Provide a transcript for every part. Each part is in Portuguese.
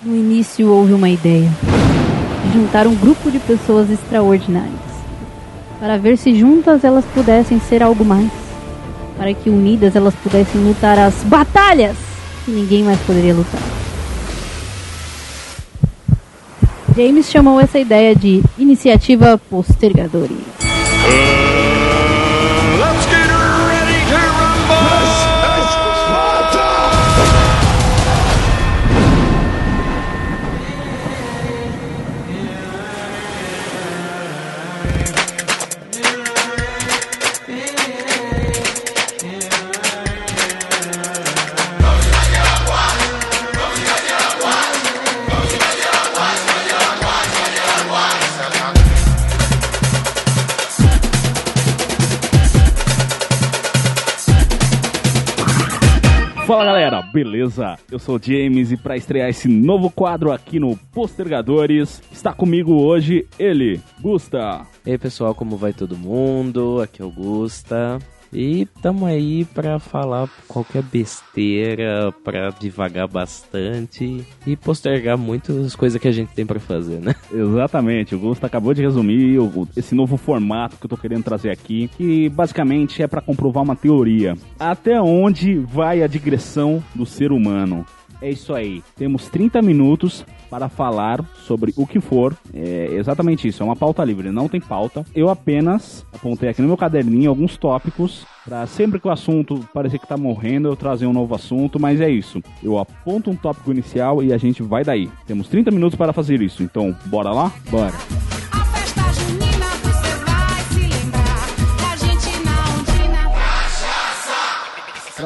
No início houve uma ideia de juntar um grupo de pessoas extraordinárias para ver se juntas elas pudessem ser algo mais, para que unidas elas pudessem lutar as batalhas que ninguém mais poderia lutar. James chamou essa ideia de Iniciativa Postergadores. Fala galera, beleza? Eu sou o James e para estrear esse novo quadro aqui no Postergadores, está comigo hoje ele, Gusta. E aí pessoal, como vai todo mundo? Aqui é o Gusta. E tamo aí pra falar qualquer besteira, pra devagar bastante e postergar muitas coisas que a gente tem pra fazer, né? Exatamente, o Gusta acabou de resumir esse novo formato que eu tô querendo trazer aqui, que basicamente é para comprovar uma teoria. Até onde vai a digressão do ser humano? É isso aí. Temos 30 minutos para falar sobre o que for. É exatamente isso. É uma pauta livre, não tem pauta. Eu apenas apontei aqui no meu caderninho alguns tópicos para sempre que o assunto parecer que tá morrendo, eu trazer um novo assunto, mas é isso. Eu aponto um tópico inicial e a gente vai daí. Temos 30 minutos para fazer isso. Então, bora lá? Bora.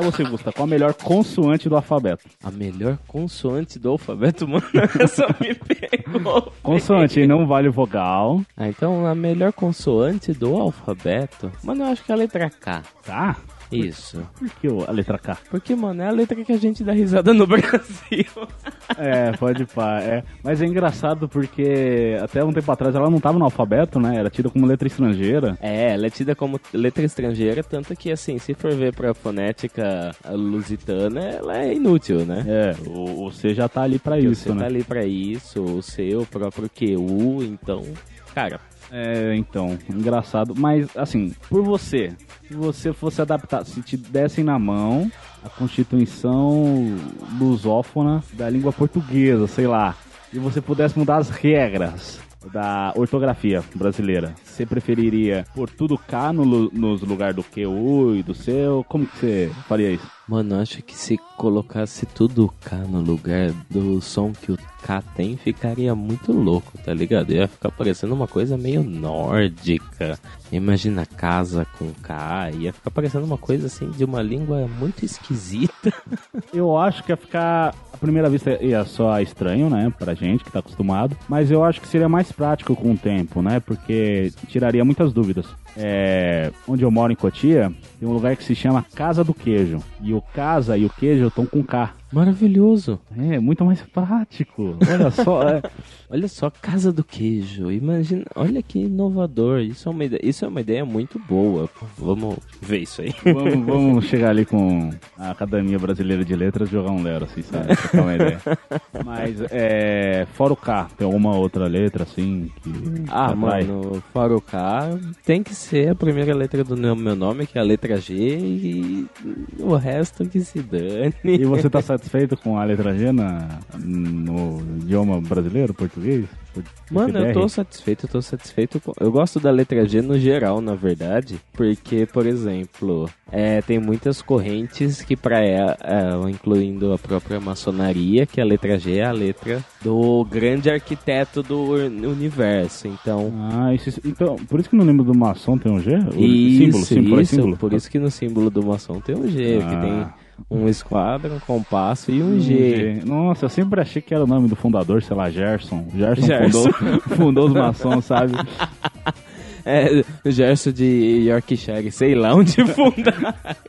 Você, Gusta, qual a melhor consoante do alfabeto? A melhor consoante do alfabeto, mano, essa me pegou. Consoante, não vale vogal. Ah, então a melhor consoante do alfabeto, mano, eu acho que é a letra K. Tá? Isso. Por que o- a letra K? Porque, mano, é a letra que a gente dá risada no Brasil. É, pode pá, é. Mas é engraçado porque até um tempo atrás ela não tava no alfabeto, né? Era tida como letra estrangeira. É, ela é tida como letra estrangeira, tanto que, assim, se for ver pra fonética lusitana, ela é inútil, né? É, o, o C já tá ali pra Porque isso, você tá né? ali pra isso, o seu próprio QU, então, cara, É, então, engraçado. Mas, assim, por você, se você fosse adaptar, se te dessem na mão a constituição lusófona da língua portuguesa, sei lá, e você pudesse mudar as regras da ortografia brasileira, você preferiria pôr tudo K no, nos lugar do QU e do seu? Como que você faria isso? Mano, eu acho que se colocasse tudo K no lugar do som que o K tem, ficaria muito louco, tá ligado? Ia ficar parecendo uma coisa meio nórdica. Imagina casa com K, ia ficar parecendo uma coisa assim de uma língua muito esquisita. Eu acho que ia ficar, à primeira vista, ia só estranho, né, pra gente que tá acostumado, mas eu acho que seria mais prático com o tempo, né, porque tiraria muitas dúvidas. É, onde eu moro em Cotia, tem um lugar que se chama Casa do Queijo, e o casa e o queijo estão com K. Maravilhoso. É, muito mais prático. Olha só, é, Olha só, Casa do Queijo. Imagina, olha que inovador. Isso é uma ideia, isso é uma ideia muito boa. Vamos ver isso aí. vamos, vamos chegar ali com a Academia Brasileira de Letras e jogar um lero, assim, sabe? Pra ter uma ideia. Mas, é, fora o K, tem alguma outra letra, assim, que... Ah, atrai? mano, fora o K, tem que ser a primeira letra do meu nome, que é a letra G, e o resto que se dane. E você tá satisfeito com a letra G na, no idioma brasileiro, português? Mano, eu tô satisfeito, eu tô satisfeito. Com... Eu gosto da letra G no geral, na verdade, porque, por exemplo, é, tem muitas correntes que pra ela, é, incluindo a própria maçonaria, que a letra G é a letra do grande arquiteto do universo. Então, Ah, isso, então, por isso que no lembro do maçom tem um G? O símbolo, isso, símbolo, é isso, símbolo? por isso que no símbolo do maçom tem um G, que Ah. tem um esquadro, um compasso e um Um G. G. Nossa, eu sempre achei que era o nome do fundador, sei lá, Gerson. Gerson, Gerson. Fundou, fundou os maçons, sabe? É, Gerson de Yorkshire, sei lá onde funda.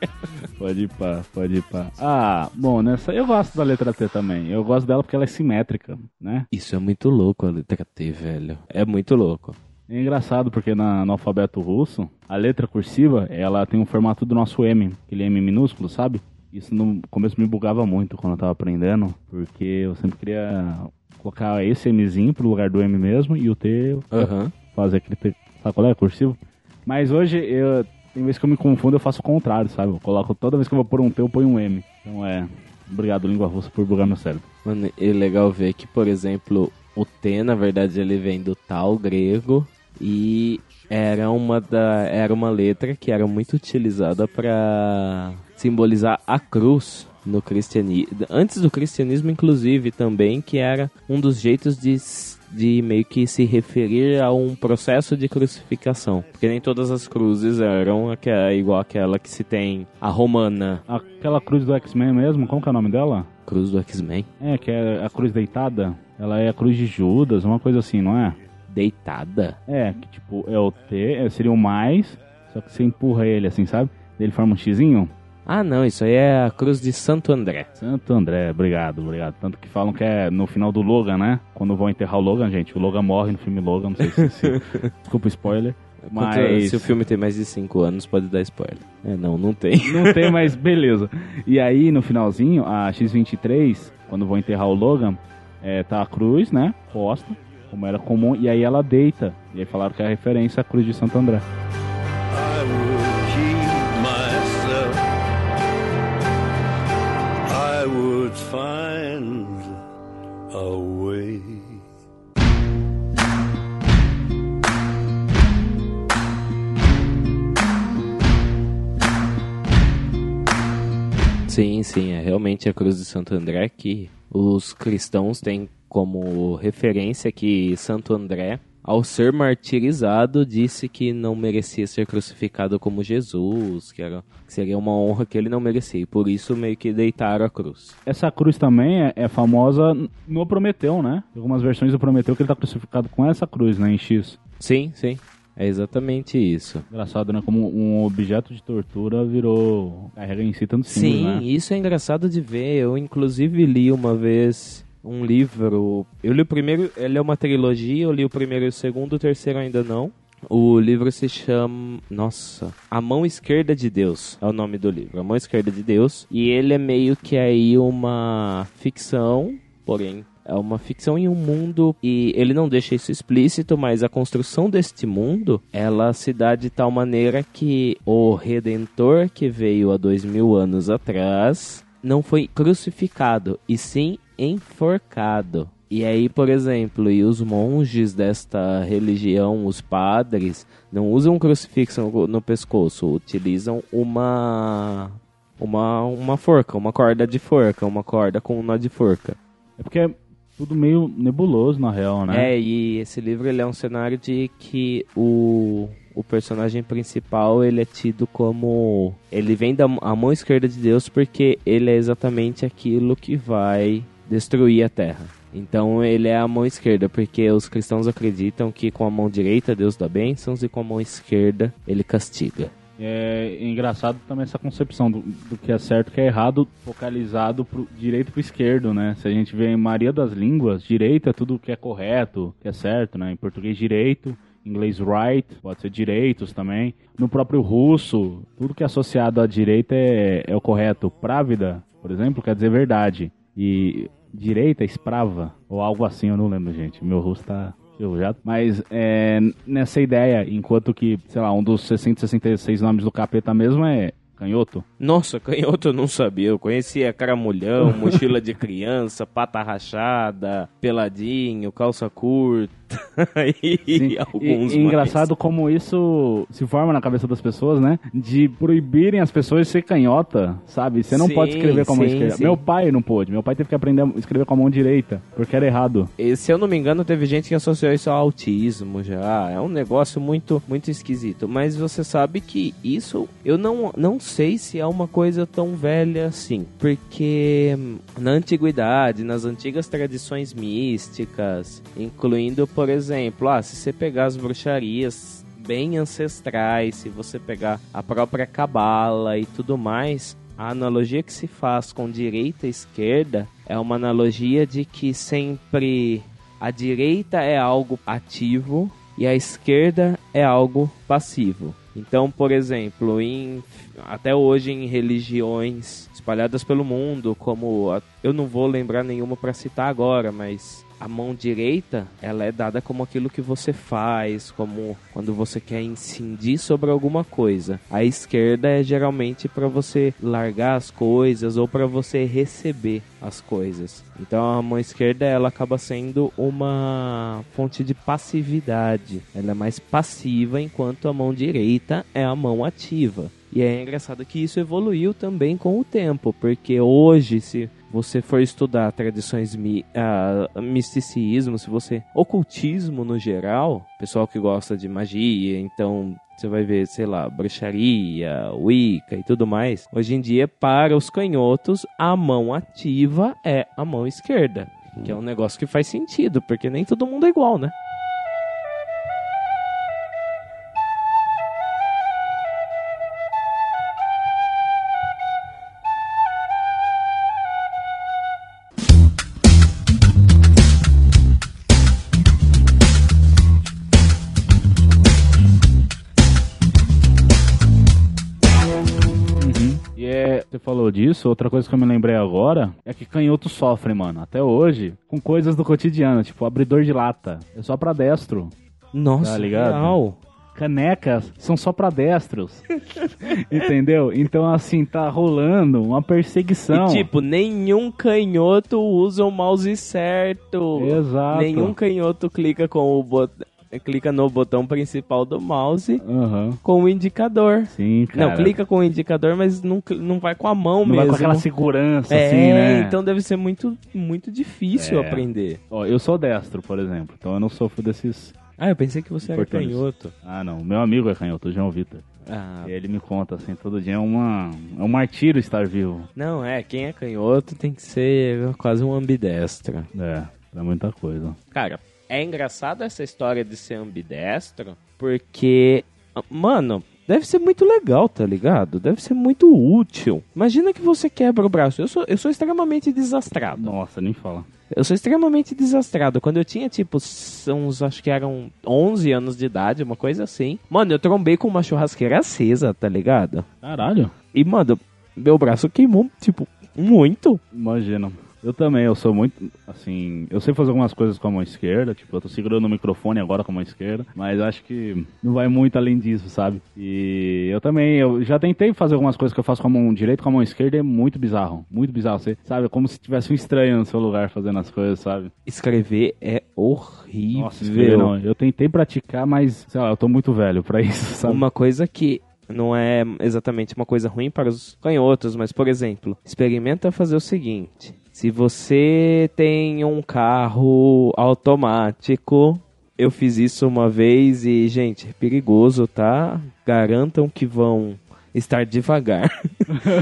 Pode ir pá, pode ir pá. Ah, bom, nessa eu gosto da letra T também. Eu gosto dela porque ela é simétrica, né? Isso é muito louco, a letra T, velho. É muito louco. É engraçado porque na- no alfabeto russo, a letra cursiva, ela tem o formato do nosso M, aquele M minúsculo, sabe? Isso no começo me bugava muito quando eu tava aprendendo, porque eu sempre queria colocar esse Mzinho pro lugar do M mesmo e o T Aham. fazer aquele T, sabe qual é? Cursivo. Mas hoje, eu, tem vezes que eu me confundo, eu faço o contrário, sabe? Eu coloco, toda vez que eu vou pôr um T, eu ponho um M. Então é, obrigado, língua russa, por bugar meu cérebro. Mano, é legal ver que, por exemplo, o T, na verdade, ele vem do tal grego e era uma, da, era uma letra que era muito utilizada para simbolizar a cruz no cristianismo. Antes do cristianismo, inclusive, também, que era um dos jeitos de, de meio que se referir a um processo de crucificação. Porque nem todas as cruzes eram aque- igual aquela que se tem a romana. Aquela cruz do X-Men mesmo, como que é o nome dela? Cruz do X-Men. É, que é a cruz deitada. Ela é a cruz de Judas, uma coisa assim, não é? Deitada. É, que tipo, é o T, é, seria o mais, só que você empurra ele assim, sabe? Ele forma um xizinho. Ah, não, isso aí é a cruz de Santo André. Santo André, obrigado, obrigado. Tanto que falam que é no final do Logan, né? Quando vão enterrar o Logan, gente, o Logan morre no filme Logan, não sei se... se- Desculpa o spoiler. Mas... Se o filme tem mais de 5 anos, pode dar spoiler. É, não, não tem. Não tem, mas beleza. E aí, no finalzinho, a X-23, quando vão enterrar o Logan, é, tá a cruz, né? Posta, como era comum, e aí ela deita. E aí falaram que é a referência à cruz de Santo André. Find a way. Sim, sim, é realmente a cruz de Santo André que os cristãos têm como referência que Santo André, ao ser martirizado, disse que não merecia ser crucificado como Jesus, que, era, que seria uma honra que ele não merecia, e por isso meio que deitaram a cruz. Essa cruz também é, é famosa no Prometeu, né? Algumas versões do Prometeu que ele tá crucificado com essa cruz, né? Em X. Sim, sim, é exatamente isso. Engraçado, né? Como um objeto de tortura virou. carrega em si tanto símbolo, Sim, né? isso é engraçado de ver. Eu, inclusive, li uma vez um livro. Eu li o primeiro, ele é uma trilogia. Eu li o primeiro e o segundo, o terceiro ainda não. O livro se chama. Nossa. A Mão Esquerda de Deus é o nome do livro. A Mão Esquerda de Deus. E ele é meio que aí uma ficção, porém. É uma ficção em um mundo e ele não deixa isso explícito, mas a construção deste mundo ela se dá de tal maneira que o Redentor que veio há dois mil anos atrás não foi crucificado e sim enforcado. E aí, por exemplo, e os monges desta religião, os padres, não usam um crucifixo no, no pescoço, utilizam uma uma uma forca, uma corda de forca, uma corda com um nó de forca. É porque é tudo meio nebuloso, na real, né? É, e esse livro ele é um cenário de que o, o personagem principal ele é tido como. Ele vem da a mão esquerda de Deus porque ele é exatamente aquilo que vai destruir a terra. Então ele é a mão esquerda, porque os cristãos acreditam que com a mão direita Deus dá bênçãos e com a mão esquerda ele castiga. É engraçado também essa concepção do, do que é certo e que é errado, focalizado pro direito pro esquerdo, né? Se a gente vê em maioria das línguas, direito é tudo que é correto, que é certo, né? Em português, direito. Em inglês, right, pode ser direitos também. No próprio russo, tudo que é associado à direita é, é o correto. Právida, por exemplo, quer dizer verdade. E direita, esprava, ou algo assim, eu não lembro, gente. Meu russo tá ferrujado. Mas é, nessa ideia, enquanto que, sei lá, um dos 666 nomes do capeta mesmo é canhoto. Nossa, canhoto eu não sabia. Eu conhecia caramulhão, mochila de criança, pata rachada, peladinho, calça curta e Sim. alguns e, e mais. engraçado como isso se forma na cabeça das pessoas, né? De proibirem as pessoas de ser canhota, sabe? Você não Sim, pode escrever com a mão sim, esquerda. sim. Meu pai não pôde. Meu pai teve que aprender a escrever com a mão direita, porque era errado. E, se eu não me engano, teve gente que associou isso ao autismo já. É um negócio muito, muito esquisito. Mas você sabe que isso, eu não, não sei se é uma coisa tão velha assim. Porque hum, na antiguidade, nas antigas tradições místicas, incluindo, por exemplo, ah, se você pegar as bruxarias bem ancestrais, se você pegar a própria cabala e tudo mais, a analogia que se faz com direita e esquerda é uma analogia de que sempre a direita é algo ativo e a esquerda é algo passivo. Então, por exemplo, em, até hoje em religiões espalhadas pelo mundo, como eu não vou lembrar nenhuma para citar agora, mas a mão direita, ela é dada como aquilo que você faz, como quando você quer incidir sobre alguma coisa. A esquerda é geralmente para você largar as coisas ou para você receber as coisas. Então a mão esquerda ela acaba sendo uma fonte de passividade. Ela é mais passiva enquanto a mão direita é a mão ativa. E é engraçado que isso evoluiu também com o tempo, porque hoje, se você for estudar tradições mi ah, misticismo, se você ocultismo no geral, pessoal que gosta de magia, então você vai ver, sei lá, bruxaria, wicca e tudo mais. Hoje em dia, para os canhotos, a mão ativa é a mão esquerda, que é um negócio que faz sentido, porque nem todo mundo é igual, né? Você falou disso, outra coisa que eu me lembrei agora é que canhoto sofre, mano, até hoje, com coisas do cotidiano, tipo abridor de lata. É só pra destro. Nossa, Tá ligado? real. Canecas são só pra destros. Entendeu? Então, assim, tá rolando uma perseguição. E tipo, nenhum canhoto usa o mouse certo. Exato. Nenhum canhoto clica com o bot... clica no botão principal do mouse Aham. com o indicador. Sim, cara. Não, clica com o indicador, mas não, não vai com a mão Não mesmo. vai com aquela segurança, é, assim, né? então deve ser muito, muito difícil É. aprender. Ó, eu sou destro, por exemplo, então eu não sofro desses... Ah, eu pensei que você era canhoto. Ah, não, meu amigo é canhoto, o João Vitor. Ah, E ele me conta, assim, todo dia é, uma... é um martírio estar vivo. não, é, quem é canhoto tem que ser quase um ambidestro. É, é muita coisa. Cara, é engraçado essa história de ser ambidestro, porque, mano, deve ser muito legal, tá ligado? Deve ser muito útil. Imagina que você quebra o braço. Eu sou, eu sou extremamente desastrado. Nossa, nem fala. Eu sou extremamente desastrado. Quando eu tinha, tipo, uns, acho que eram 11 anos de idade, uma coisa assim. Mano, eu trombei com uma churrasqueira acesa, tá ligado? Caralho. E, mano, meu braço queimou, tipo, muito. Imagina. Eu também, eu sou muito, assim, eu sei fazer algumas coisas com a mão esquerda, tipo, eu tô segurando o microfone agora com a mão esquerda, mas acho que não vai muito além disso, sabe? E eu também, eu já tentei fazer algumas coisas que eu faço com a mão direita, com a mão esquerda, é muito bizarro, muito bizarro, você sabe, é como se tivesse um estranho no seu lugar fazendo as coisas, sabe? Escrever é horrível. Nossa, escrever não, eu tentei praticar, mas, sei lá, eu tô muito velho pra isso, sabe? Uma coisa que não é exatamente uma coisa ruim para os canhotos, mas, por exemplo, experimenta fazer o seguinte. Se você tem um carro automático, eu fiz isso uma vez e, gente, é perigoso, tá? Garantam que vão estar devagar.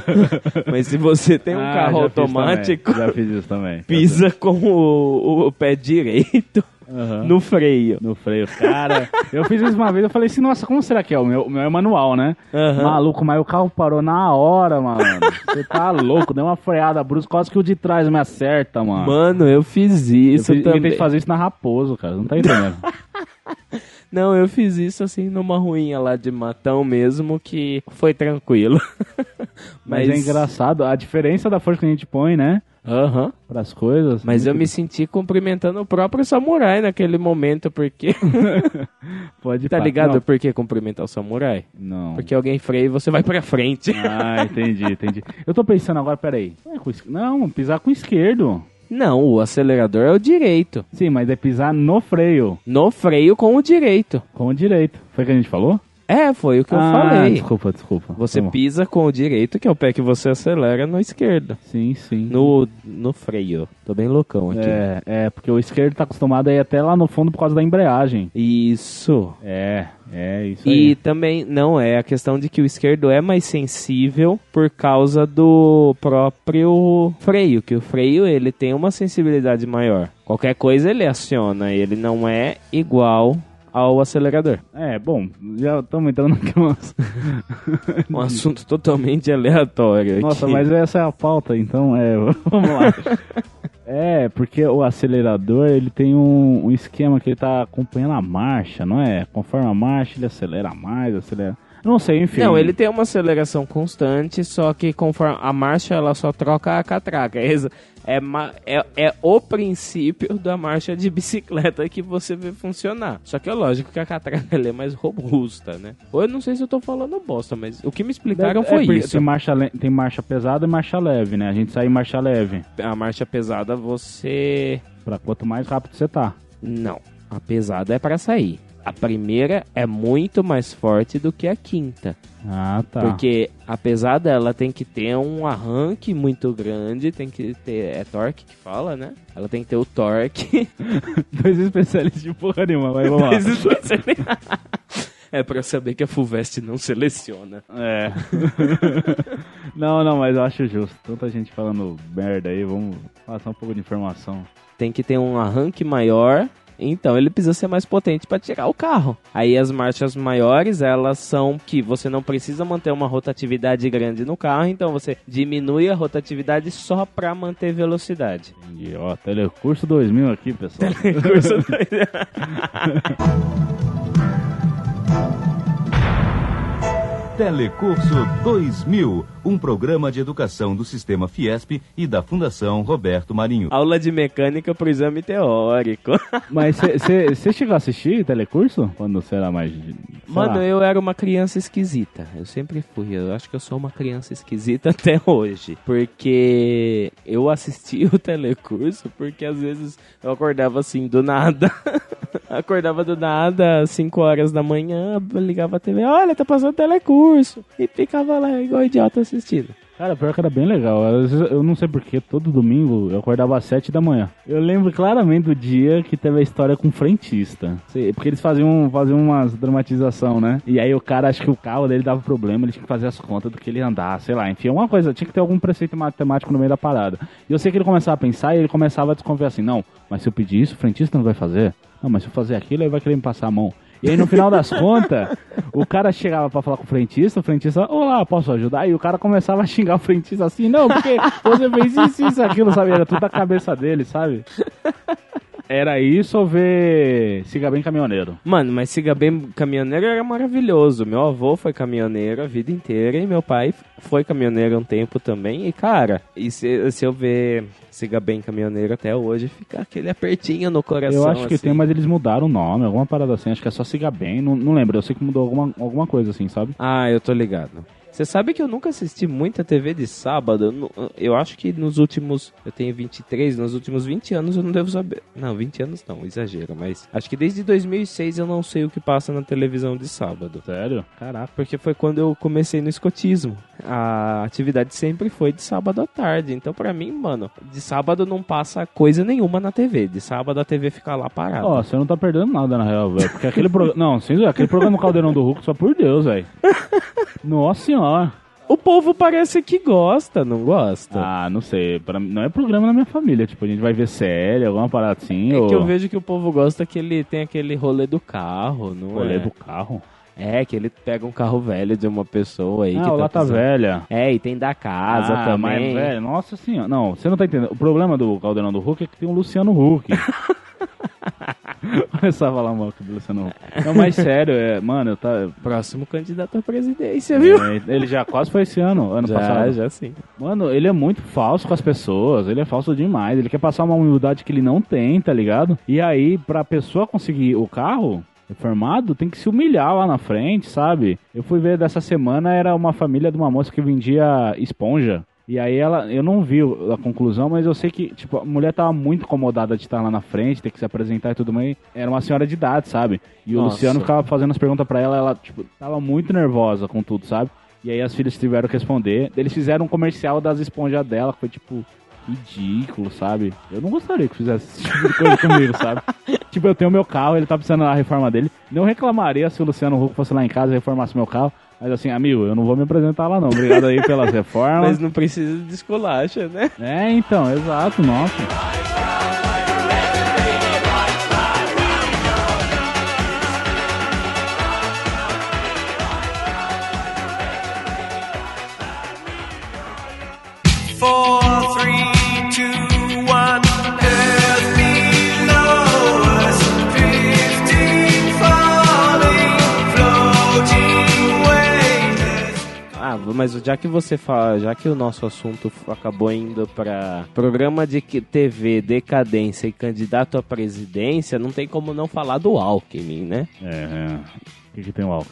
mas se você tem um Ah, carro já fiz automático, também, Já fiz isso também. pisa com o, o pé direito Aham. no freio. No freio. Cara, eu fiz isso uma vez, eu falei assim, nossa, como será que é? O meu, o meu é manual, né? Aham. Maluco, mas o carro parou na hora, mano. Você tá louco, deu uma freada brusca, quase que o de trás me acerta, mano. Mano, eu fiz eu isso fiz, também. tentei fazer isso na Raposo, cara, não tá entendendo. Não, eu fiz isso assim numa ruinha lá de matão mesmo, que foi tranquilo. Mas, é engraçado, a diferença da força que a gente põe, né? Aham. Pras coisas. Mas eu muito- me senti cumprimentando o próprio samurai naquele momento, porque. Pode tá ligado Não, por que cumprimentar o samurai? Não. Porque alguém freia e você vai pra frente. Ah, entendi, entendi. Eu tô pensando agora, peraí. Não, é com Não, pisar com o esquerdo. Não, o acelerador é o direito. Sim, mas é pisar no freio, No freio com o direito. com o direito. Foi o que a gente falou? É, foi o que eu ah, falei. Desculpa, desculpa. Você bom. pisa com o direito, que é o pé que você acelera, no esquerdo. Sim, sim. No, no freio. Tô bem loucão aqui. É, é, porque o esquerdo tá acostumado a ir até lá no fundo por causa da embreagem. Isso. É, é isso E aí. também, não, é a questão de que o esquerdo é mais sensível por causa do próprio freio, que o freio ele tem uma sensibilidade maior. Qualquer coisa ele aciona, ele não é igual ao acelerador. É, bom, já estamos entrando aqui umas... Um assunto totalmente aleatório Nossa, aqui. mas essa é a pauta, então é, vamos lá. É, porque o acelerador, ele tem um, um esquema que ele tá acompanhando a marcha, não é? Conforme a marcha, ele acelera mais, acelera... Não sei, enfim. Não, ele tem uma aceleração constante, só que conforme a marcha ela só troca a catraca. É, é, é, é o princípio da marcha de bicicleta que você vê funcionar. Só que é lógico que a catraca é mais robusta, né? Ou eu não sei se eu tô falando bosta, mas o que me explicaram É, foi porque isso. Tem marcha, tem marcha pesada e marcha leve, né? A gente sai em marcha leve. A marcha pesada você. Pra quanto mais rápido você tá. Não. A pesada é pra sair. A primeira é muito mais forte do que a quinta. Ah, tá. Porque a pesada ela tem que ter um arranque muito grande, tem que ter. É torque que fala, né? Ela tem que ter o torque. Dois especialistas de porra nenhuma, vai, vamos lá. Vai ser- é pra saber que a Fulvestre não seleciona. É. não, não, mas eu acho justo. Tanta gente falando merda aí, vamos passar um pouco de informação. Tem que ter um arranque maior. Então ele precisa ser mais potente para tirar o carro. Aí as marchas maiores, elas são que você não precisa manter uma rotatividade grande no carro, então você diminui a rotatividade só para manter velocidade. Entendi. Ó, Telecurso 2000 aqui, pessoal. Telecurso 2000, um programa de educação do Sistema Fiesp e da Fundação Roberto Marinho. Aula de mecânica pro exame teórico. Mas você chegou a assistir Telecurso? Quando você era mais... Mano, lá. eu era uma criança esquisita. Eu sempre fui. Eu acho que eu sou uma criança esquisita até hoje. Porque eu assisti o telecurso porque às vezes eu acordava assim do nada. acordava do nada, 5 horas da manhã, ligava a TV, olha, tá passando telecurso. E ficava lá igual idiota assistindo. Cara, pior que era bem legal. Eu não sei porquê, todo domingo eu acordava às 7 da manhã. Eu lembro claramente do dia que teve a história com o frentista. Porque eles faziam, faziam umas dramatização, né? E aí o cara, acho que o carro dele dava problema, ele tinha que fazer as contas do que ele andar, sei lá. Enfim, uma coisa, tinha que ter algum preceito matemático no meio da parada. E eu sei que ele começava a pensar e ele começava a desconfiar assim, não, mas se eu pedir isso, o frentista não vai fazer. Não, mas se eu fazer aquilo, ele vai querer me passar a mão. E aí, no final das contas, o cara chegava pra falar com o frentista, o frentista, olá, posso ajudar? E o cara começava a xingar o frentista assim, não, porque você fez isso, isso, aquilo, sabe? Era tudo da cabeça dele, sabe? Era isso ou ver Siga Bem Caminhoneiro? Mano, mas Siga Bem Caminhoneiro era maravilhoso. Meu avô foi caminhoneiro a vida inteira e meu pai foi caminhoneiro um tempo também. E, cara, e se, se eu ver Siga Bem Caminhoneiro até hoje, fica aquele apertinho no coração. Eu acho que assim. tem, mas eles mudaram o nome, alguma parada assim, acho que é só Siga Bem, não, não lembro, eu sei que mudou alguma, alguma coisa assim, sabe? Ah, eu tô ligado. Você sabe que eu nunca assisti muita TV de sábado? Eu, acho que nos últimos. Eu tenho 23, nos últimos 20 anos eu não devo saber. Não, 20 anos não, exagero, mas. Acho que desde 2006 eu não sei o que passa na televisão de sábado. Sério? Caraca. Porque foi quando eu comecei no escotismo. A atividade sempre foi de sábado à tarde. Então, pra mim, mano, de sábado não passa coisa nenhuma na TV. De sábado a TV fica lá parada. Ó, você não tá perdendo nada na real, velho. Porque aquele programa. Não, sem aquele programa Caldeirão do Hulk, só por Deus, velho. Nossa senhora. O povo parece que gosta, não gosta? Ah, não sei. Pra não é programa na minha família. Tipo, a gente vai ver série, alguma parada assim. É ou... que eu vejo que o povo gosta que ele tem aquele rolê do carro, não Rolê é? do carro. É, que ele pega um carro velho de uma pessoa aí. que Ah, o Lata precisando- Velha. É, e tem da casa ah, também. Mas, velho, nossa senhora. Não, você não tá entendendo. O problema do Caldeirão do Hulk é que tem o Luciano Huck. Começar a falar mal do Luciano. Não, mas sério, é, mano, eu tá. Próximo candidato à presidência, viu? é, ele já quase foi esse ano, ano já, passado. já sim. Mano, ele é muito falso com as pessoas, ele é falso demais. Ele quer passar uma humildade que ele não tem, tá ligado? E aí, pra pessoa conseguir o carro reformado, tem que se humilhar lá na frente, sabe? Eu fui ver dessa semana, era uma família de uma moça que vendia esponja. E aí ela, eu não vi o- a conclusão, mas eu sei que, tipo, a mulher tava muito incomodada de estar lá na frente, ter que se apresentar e tudo mais. Era uma senhora de idade, sabe? E o Nossa. Luciano ficava fazendo as perguntas pra ela, ela, tipo, tava muito nervosa com tudo, sabe? E aí as filhas tiveram que responder. Eles fizeram um comercial das esponjas dela, que foi tipo ridículo, sabe? Eu não gostaria que fizesse esse tipo de coisa comigo, sabe? Tipo, eu tenho meu carro, ele tá precisando da reforma dele. Não reclamaria se o Luciano Huck fosse lá em casa e reformasse meu carro. Mas assim, amigo, eu não vou me apresentar lá não. Obrigado aí pelas Mas reformas. não precisa de esculacha, né? É, então, exato, nossa. Já que você fala, já que o nosso assunto acabou indo pra programa de TV, decadência e candidato à presidência, não tem como não falar do Alckmin, né? É, é. O que, que tem o álcool?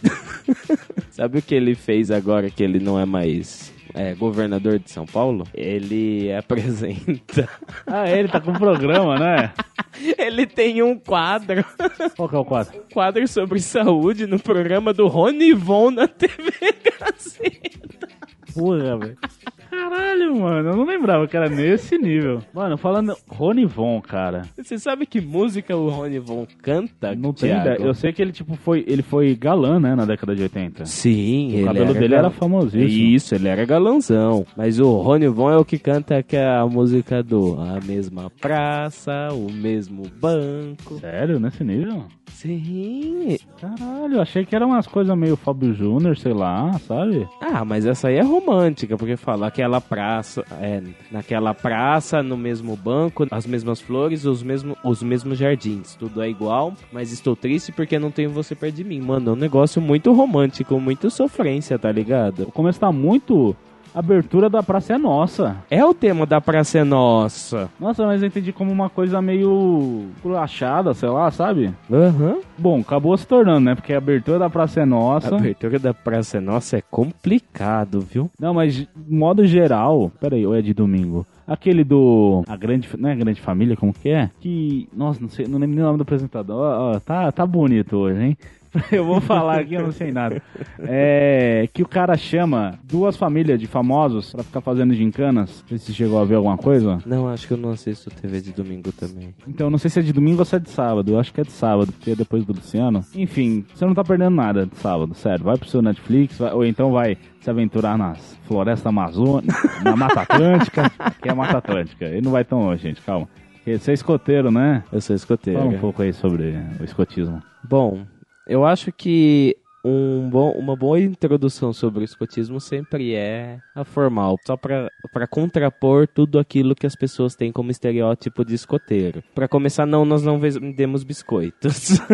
Sabe o que ele fez agora que ele não é mais é, governador de São Paulo? Ele apresenta. ah, ele tá com programa, né? ele tem um quadro, Qual que é o quadro? um quadro sobre saúde no programa do Rony Von na TV Gazeta. Porra, velho. Caralho, mano. Eu não lembrava que era nesse nível. Mano, falando Rony Von, cara. Você sabe que música o Rony Von canta? Não tem Thiago? ideia. Eu sei que ele, tipo, foi. Ele foi galã, né, na década de 80. Sim, O ele cabelo era dele gal- era famosíssimo. Isso, ele era galanzão. Mas o Rony Von é o que canta que é a música do A mesma praça, o mesmo banco. Sério, nesse nível? Sim. Caralho, eu achei que era umas coisas meio Fábio Júnior, sei lá, sabe? Ah, mas essa aí é romântica, porque fala aquela praça, é, naquela praça, no mesmo banco, as mesmas flores, os, mesmo, os mesmos jardins. Tudo é igual, mas estou triste porque não tenho você perto de mim. Mano, é um negócio muito romântico, muito sofrência, tá ligado? O começo tá muito. Abertura da Praça é Nossa. É o tema da Praça é Nossa. Nossa, mas eu entendi como uma coisa meio. achada, sei lá, sabe? Aham. Bom, acabou se tornando, né? Porque a abertura da Praça é Nossa. A abertura da Praça é Nossa é complicado, viu? Não, mas de modo geral. Pera aí, ou é de domingo? Aquele do. A grande. Não é a grande família, como que é? Que. Nossa, não sei, não lembro nem o nome do apresentador. Ó, ó, tá, tá bonito hoje, hein? Eu vou falar aqui, eu não sei nada. É. Que o cara chama duas famílias de famosos pra ficar fazendo gincanas. Não sei se chegou a ver alguma coisa. Não, acho que eu não assisto TV de domingo também. Então, não sei se é de domingo ou se é de sábado. Eu acho que é de sábado, porque é depois do Luciano. Enfim, você não tá perdendo nada de sábado, sério. Vai pro seu Netflix, vai- ou então vai se aventurar nas florestas amazônicas, na Mata Atlântica, que é a Mata Atlântica. Ele não vai tão longe, gente, calma. Porque Você é escoteiro, né? Eu sou escoteiro. Fala um pouco aí sobre o escotismo. Bom, eu acho que um bom, uma boa introdução sobre o escotismo sempre é a formal, só para contrapor tudo aquilo que as pessoas têm como estereótipo de escoteiro. Para começar, não, nós não vendemos biscoitos.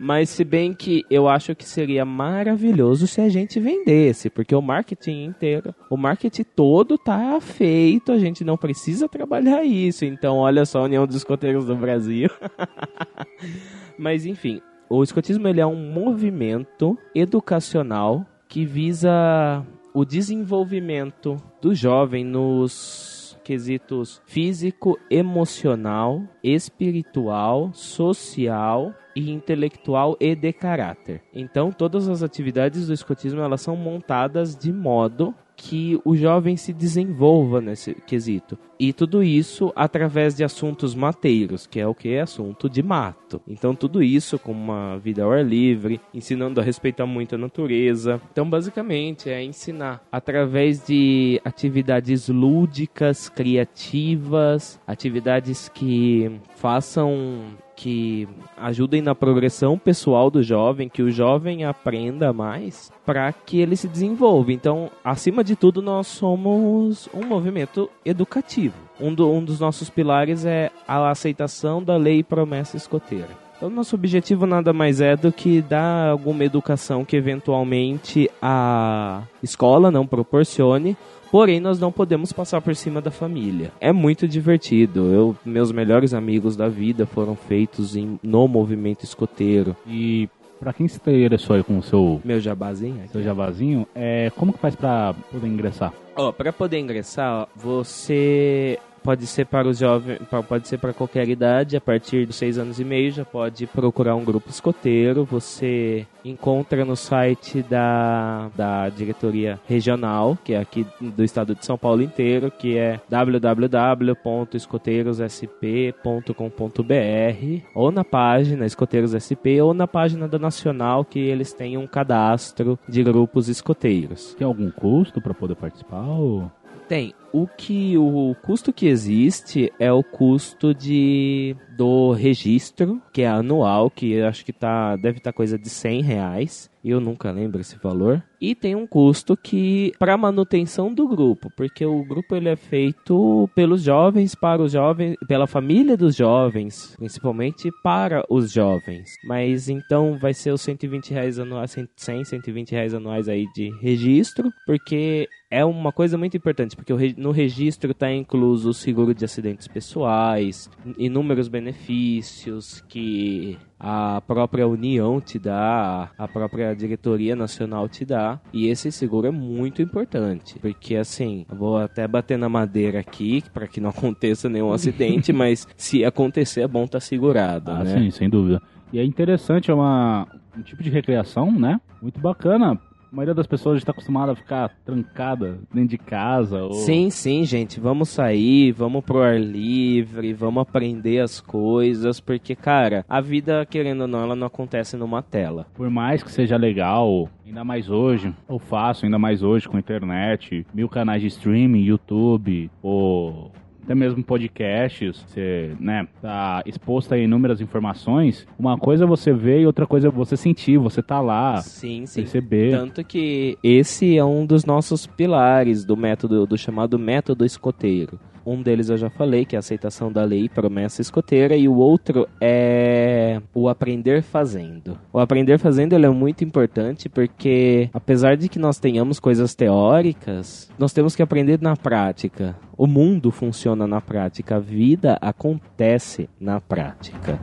Mas se bem que eu acho que seria maravilhoso se a gente vendesse, porque o marketing inteiro, o marketing todo tá feito, a gente não precisa trabalhar isso. Então, olha só a União dos Escoteiros do Brasil. Mas enfim, o escotismo ele é um movimento educacional que visa o desenvolvimento do jovem nos quesitos físico, emocional, espiritual, social e intelectual e de caráter. Então, todas as atividades do escotismo elas são montadas de modo que o jovem se desenvolva nesse quesito. E tudo isso através de assuntos mateiros, que é o que? Assunto de mato. Então, tudo isso com uma vida ao ar livre, ensinando a respeitar muito a natureza. Então, basicamente, é ensinar através de atividades lúdicas, criativas, atividades que façam que ajudem na progressão pessoal do jovem, que o jovem aprenda mais para que ele se desenvolva. Então, acima de tudo, nós somos um movimento educativo. Um, do- um dos nossos pilares é a aceitação da lei e promessa escoteira. Então, nosso objetivo nada mais é do que dar alguma educação que eventualmente a escola não proporcione, Porém, nós não podemos passar por cima da família. É muito divertido. Eu, meus melhores amigos da vida foram feitos em- no movimento escoteiro. E pra quem se interessou aí com o seu, Meu jabazinho seu jabazinho, é, como que faz pra poder ingressar? Ó, para poder ingressar, ó, você pode ser para os jovens, pode ser para qualquer idade, a partir dos seis anos e meio já pode procurar um grupo escoteiro. Você encontra no site da, da diretoria regional, que é aqui do estado de São Paulo inteiro, que é www.escoteirosSP.com.br ou na página Escoteiros SP ou na página da Nacional que eles têm um cadastro de grupos escoteiros. Tem algum custo pra poder participar? Ou... Tem. O que o custo que existe é o custo de do registro, que é anual, que acho que tá deve estar coisa de 100 reais. Eu nunca lembro esse valor. E tem um custo que para manutenção do grupo, porque o grupo ele é feito pelos jovens, para os jovens, pela família dos jovens, principalmente para os jovens. Mas então vai ser os 120 reais anuais, 100, 120 reais anuais aí de registro, porque é uma coisa muito importante, porque o no registro está incluso o seguro de acidentes pessoais, inúmeros benefícios que a própria União te dá, a própria Diretoria Nacional te dá, e esse seguro é muito importante, porque assim, vou até bater na madeira aqui para que não aconteça nenhum acidente, mas se acontecer é bom estar segurado, Ah, né? sim, sem dúvida. E é interessante, é uma, um tipo de recreação, né? Muito bacana. A maioria das pessoas está acostumada a ficar trancada dentro de casa. Ou... Sim, sim, gente. Vamos sair, vamos pro ar livre, vamos aprender as coisas, porque, cara, a vida, querendo ou não, ela não acontece numa tela. Por mais que seja legal, ainda mais hoje, ou fácil, ainda mais hoje com internet, mil canais de streaming, YouTube, ou até mesmo podcasts, você, né, tá exposto a inúmeras informações. Uma coisa é você ver e outra coisa é você sentir, você tá lá, sim, sim. perceber. Tanto que esse é um dos nossos pilares do método, do chamado método escoteiro. Um deles eu já falei, que é a aceitação da lei e promessa escoteira, e o outro é o aprender fazendo. O aprender fazendo ele é muito importante porque, apesar de que nós tenhamos coisas teóricas, nós temos que aprender na prática. O mundo funciona na prática, a vida acontece na prática.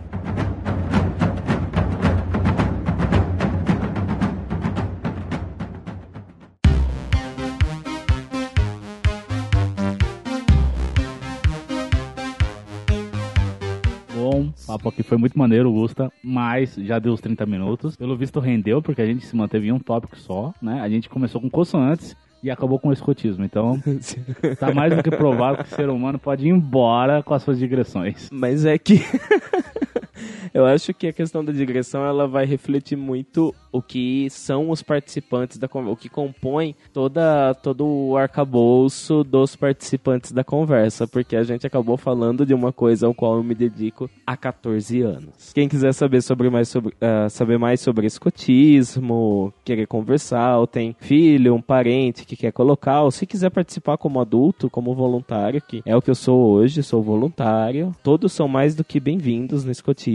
Papo aqui foi muito maneiro, Gusta, mas já deu os 30 minutos. Pelo visto rendeu, porque a gente se manteve em um tópico só, né? A gente começou com consoantes e acabou com o escotismo. Então, tá mais do que provado que o ser humano pode ir embora com as suas digressões. Mas é que eu acho que a questão da digressão ela vai refletir muito o que são os participantes da conversa, o que compõe toda todo o arcabouço dos participantes da conversa, porque a gente acabou falando de uma coisa ao qual eu me dedico há 14 anos. Quem quiser saber sobre mais sobre ah, saber mais sobre escotismo, querer conversar, ou tem filho, um parente que quer colocar, ou se quiser participar como adulto, como voluntário, que é o que eu sou hoje, sou voluntário. Todos são mais do que bem-vindos no escotismo.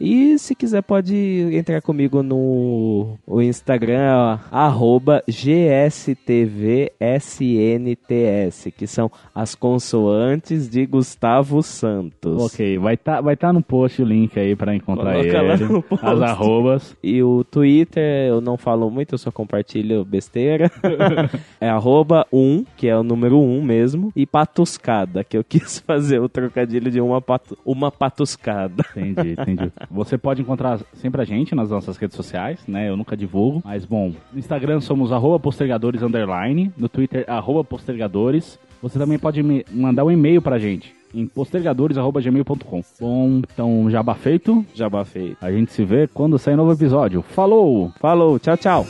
E se quiser pode entrar comigo no Instagram, arroba GSTVSNTS, que são as consoantes de Gustavo Santos. Ok, vai estar vai tá no post o link aí pra encontrar Coloca lá ele. As arrobas. E o Twitter, eu não falo muito, eu só compartilho besteira. é arroba 1, que é o número 1 mesmo, e patuscada, que eu quis fazer o trocadilho de uma, uma patuscada. Entendi, entendi. Você pode encontrar sempre a gente nas nossas redes sociais, né? Eu nunca divulgo. Mas, bom, no Instagram somos arroba postergadores underline, no Twitter arroba postergadores. Você também pode me mandar um e-mail pra gente em postergadores.gmail.com. Bom, então, jabá feito. Jabá feito. A gente se vê quando sair novo episódio. Falou! Falou, tchau, tchau.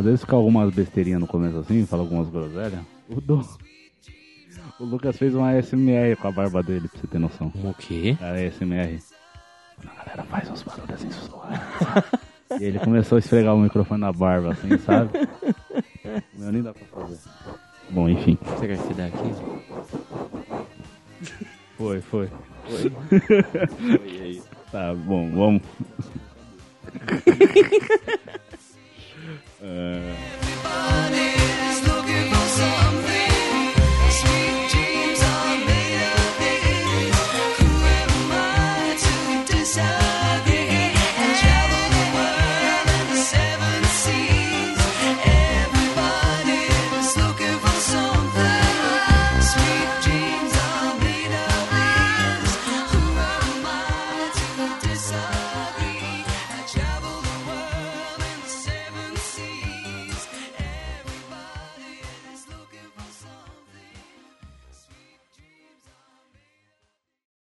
Às vezes fica algumas besteirinhas no começo assim, fala algumas groselhas. O, Du- o Lucas fez uma ASMR com a barba dele, pra você ter noção. O quê? Cara, ASMR. A galera faz uns barulhos assim e ele começou a esfregar o microfone na barba, assim, sabe? Meu, nem dá pra fazer. Bom, enfim. Será que dá aqui? Foi, foi. Tá, bom, vamos. 嗯